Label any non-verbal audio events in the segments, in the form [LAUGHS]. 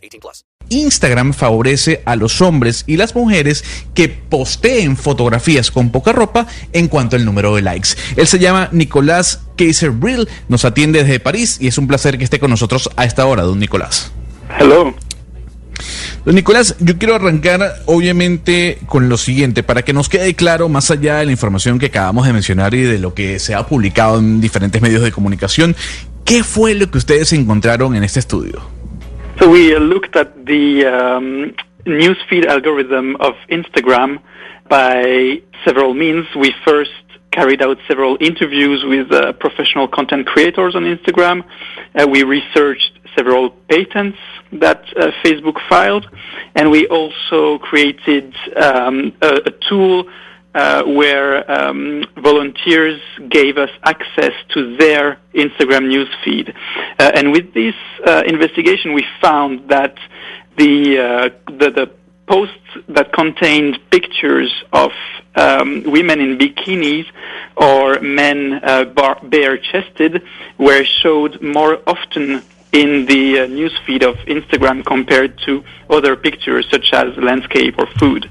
18 plus. Instagram favorece a los hombres y las mujeres que posteen fotografías con poca ropa en cuanto al número de likes. Él se llama Nicolás Kaiser Brill, nos atiende desde París y es un placer que esté con nosotros a esta hora, don Nicolás. Hello. Don Nicolás, yo quiero arrancar obviamente con lo siguiente, para que nos quede claro, más allá de la información que acabamos de mencionar y de lo que se ha publicado en diferentes medios de comunicación, ¿qué fue lo que ustedes encontraron en este estudio? So we looked at the um, newsfeed algorithm of Instagram by several means. We first carried out several interviews with uh, professional content creators on Instagram. Uh, we researched several patents that uh, Facebook filed, and we also created um, a, a, tool uh, where um, volunteers gave us access to their Instagram newsfeed. Uh, and with this uh, investigation, we found that the, uh, the, the posts that contained pictures of um, women in bikinis or men uh, bare chested were showed more often in the uh, newsfeed of Instagram compared to other pictures such as landscape or food.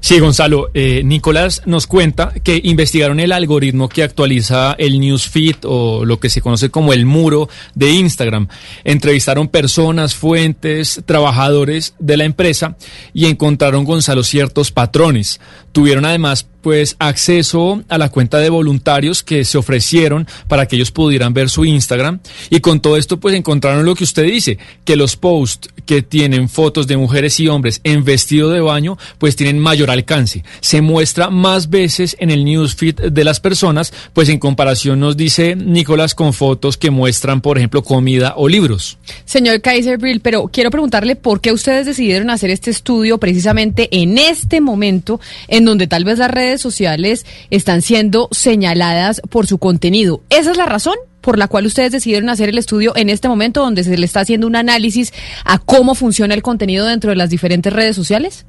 Sí, Gonzalo. Eh, Nicolás nos cuenta que investigaron el algoritmo que actualiza el newsfeed o lo que se conoce como el muro de Instagram. Entrevistaron personas, fuentes, trabajadores de la empresa y encontraron, Gonzalo, ciertos patrones. Tuvieron además pues acceso a la cuenta de voluntarios que se ofrecieron para que ellos pudieran ver su Instagram y con todo esto pues encontraron lo que usted dice, que los posts que tienen fotos de mujeres y hombres en vestido de baño pues tienen mayor alcance. Se muestra más veces en el newsfeed de las personas pues en comparación nos dice Nicolás con fotos que muestran por ejemplo comida o libros. Señor Kaiserbrill, pero quiero preguntarle por qué ustedes decidieron hacer este estudio precisamente en este momento en donde tal vez las redes sociales están siendo señaladas por su contenido. ¿Esa es la razón? por la cual ustedes decidieron hacer el estudio en este momento donde se le está haciendo un análisis a cómo funciona el contenido dentro de las diferentes redes sociales?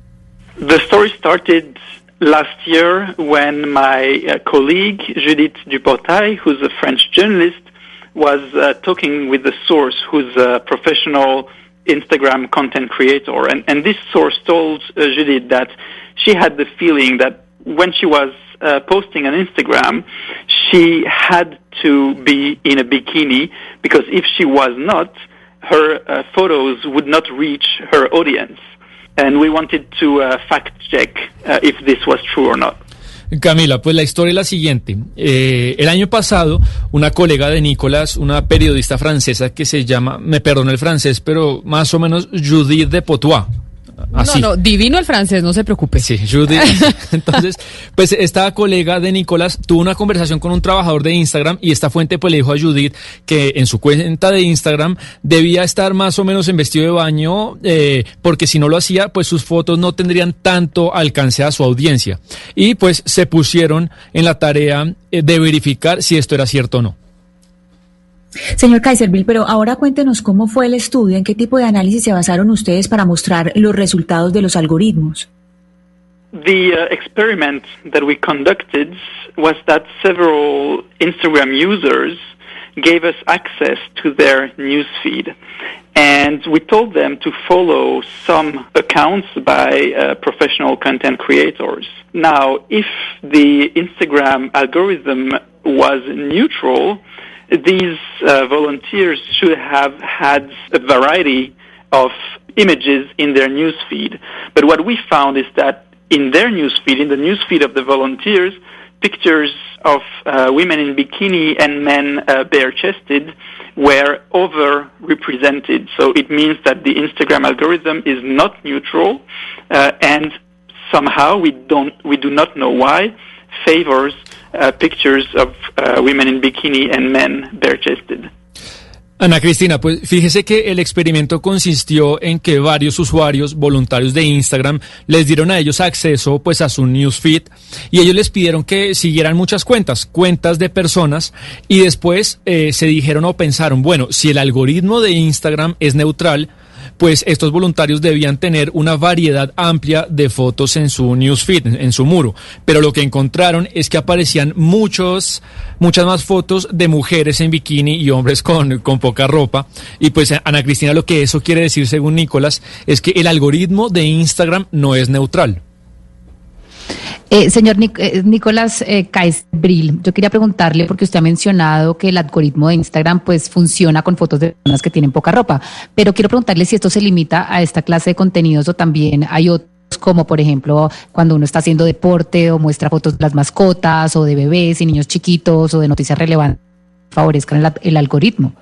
The story started last year when my uh, colleague Judith Duportail, who's a French journalist, was uh, talking with the source, who's a professional Instagram content creator, and, and this source told uh, Judith that she had the feeling that when she was uh, posting on Instagram, she had to be in a bikini because if she was not, her uh, photos would not reach her audience. And we wanted to uh, fact check uh, if this was true or not. Camila, pues la historia es la siguiente. Eh, el año pasado, una colega de Nicolás, una periodista francesa que se llama, me perdono el francés, pero más o menos Judith de Potois, no, no, divino el francés, no se preocupe. Sí, Judy. [LAUGHS] Entonces, pues esta colega de Nicolás tuvo una conversación con un trabajador de Instagram y esta fuente pues le dijo a Judith que en su cuenta de Instagram debía estar más o menos en vestido de baño eh, porque si no lo hacía pues sus fotos no tendrían tanto alcance a su audiencia. Y pues se pusieron en la tarea eh, de verificar si esto era cierto o no. Señor Kaiserville, pero ahora cuéntenos cómo fue el estudio, en qué tipo de análisis se basaron ustedes para mostrar los resultados de los algoritmos. The uh, experiment that we conducted was that several Instagram users gave us access to their newsfeed. And we told them to follow some accounts by uh, professional content creators. Now, if the Instagram algorithm was neutral, these uh, volunteers should have had a variety of images in their newsfeed. But what we found is that in their newsfeed, in the newsfeed of the volunteers, pictures of uh, women in bikini and men uh, bare-chested were overrepresented. So it means that the Instagram algorithm is not neutral, uh, and somehow we don't, we do not know why, favors uh, pictures of uh, women in bikini and men bare-chested. Ana Cristina, pues fíjese que el experimento consistió en que varios usuarios voluntarios de Instagram les dieron a ellos acceso pues a su newsfeed y ellos les pidieron que siguieran muchas cuentas, cuentas de personas y después eh, se dijeron o pensaron, bueno, si el algoritmo de Instagram es neutral, pues estos voluntarios debían tener una variedad amplia de fotos en su newsfeed, en su muro. Pero lo que encontraron es que aparecían muchos, muchas más fotos de mujeres en bikini y hombres con, con poca ropa. Y pues Ana Cristina, lo que eso quiere decir, según Nicolás, es que el algoritmo de Instagram no es neutral. Eh, señor eh, Nicolás eh, Brill, yo quería preguntarle, porque usted ha mencionado que el algoritmo de Instagram pues funciona con fotos de personas que tienen poca ropa, pero quiero preguntarle si esto se limita a esta clase de contenidos o también hay otros como por ejemplo cuando uno está haciendo deporte o muestra fotos de las mascotas o de bebés y niños chiquitos o de noticias relevantes favorezcan el, el algoritmo.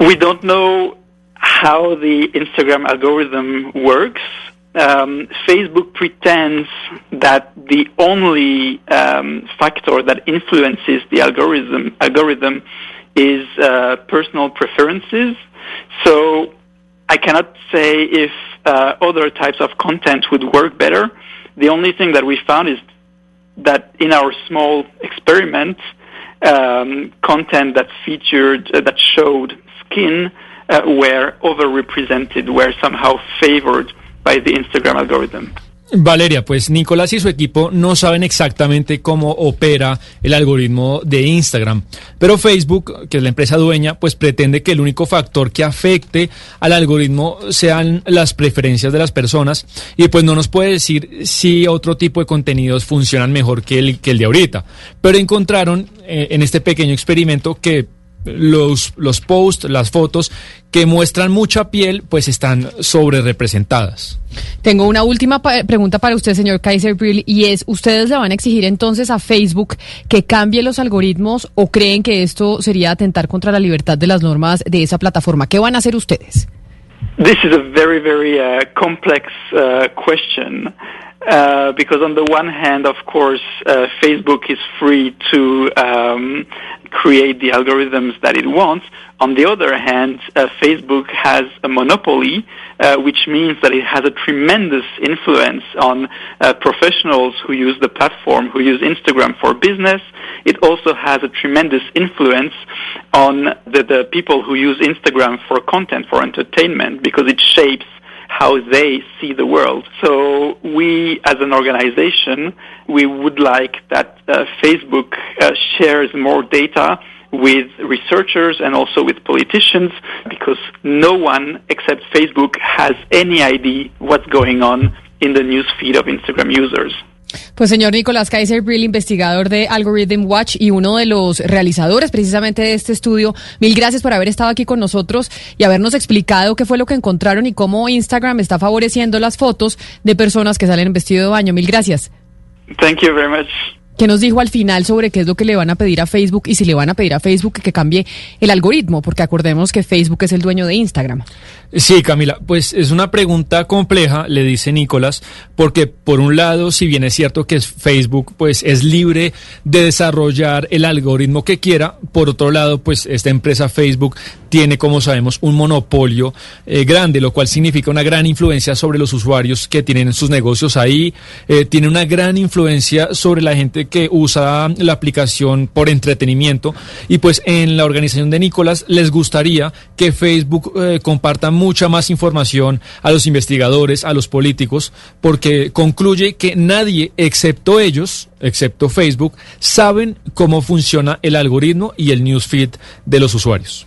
We don't know how the Instagram algorithm works. Um, Facebook pretends that the only um, factor that influences the algorithm algorithm is uh, personal preferences. So I cannot say if uh, other types of content would work better. The only thing that we found is that in our small experiment, um, content that featured uh, that showed skin uh, were overrepresented, were somehow favored by the Instagram algorithm. Valeria, pues Nicolás y su equipo no saben exactamente cómo opera el algoritmo de Instagram, pero Facebook, que es la empresa dueña, pues pretende que el único factor que afecte al algoritmo sean las preferencias de las personas y pues no nos puede decir si otro tipo de contenidos funcionan mejor que el, que el de ahorita, pero encontraron eh, en este pequeño experimento que los, los posts, las fotos que muestran mucha piel, pues están sobre representadas. Tengo una última pregunta para usted, señor Kaiser Brill, y es, ¿ustedes le van a exigir entonces a Facebook que cambie los algoritmos o creen que esto sería atentar contra la libertad de las normas de esa plataforma? ¿Qué van a hacer ustedes? This is a very, very uh, complex uh, question. Uh, because on the one hand, of course, uh, Facebook is free to um, create the algorithms that it wants. On the other hand, uh, Facebook has a monopoly, uh, which means that it has a tremendous influence on uh, professionals who use the platform, who use Instagram for business. It also has a tremendous influence on the, the people who use Instagram for content, for entertainment, because it shapes how they see the world. So we, as an organization, we would like that uh, Facebook uh, shares more data with researchers and also with politicians because no one except Facebook has any idea what's going on in the news feed of Instagram users. Pues señor Nicolás Kaiser Brill, investigador de Algorithm Watch y uno de los realizadores precisamente de este estudio, mil gracias por haber estado aquí con nosotros y habernos explicado qué fue lo que encontraron y cómo Instagram está favoreciendo las fotos de personas que salen en vestido de baño. Mil gracias. Thank you very much. ¿Qué nos dijo al final sobre qué es lo que le van a pedir a Facebook y si le van a pedir a Facebook que cambie el algoritmo? Porque acordemos que Facebook es el dueño de Instagram. Sí, Camila, pues es una pregunta compleja, le dice Nicolás, porque por un lado, si bien es cierto que Facebook pues es libre de desarrollar el algoritmo que quiera, por otro lado, pues esta empresa Facebook tiene, como sabemos, un monopolio eh, grande, lo cual significa una gran influencia sobre los usuarios que tienen sus negocios ahí, eh, tiene una gran influencia sobre la gente que usa la aplicación por entretenimiento y pues en la organización de Nicolás les gustaría que Facebook eh, comparta mucha más información a los investigadores, a los políticos, porque concluye que nadie excepto ellos, excepto Facebook, saben cómo funciona el algoritmo y el newsfeed de los usuarios.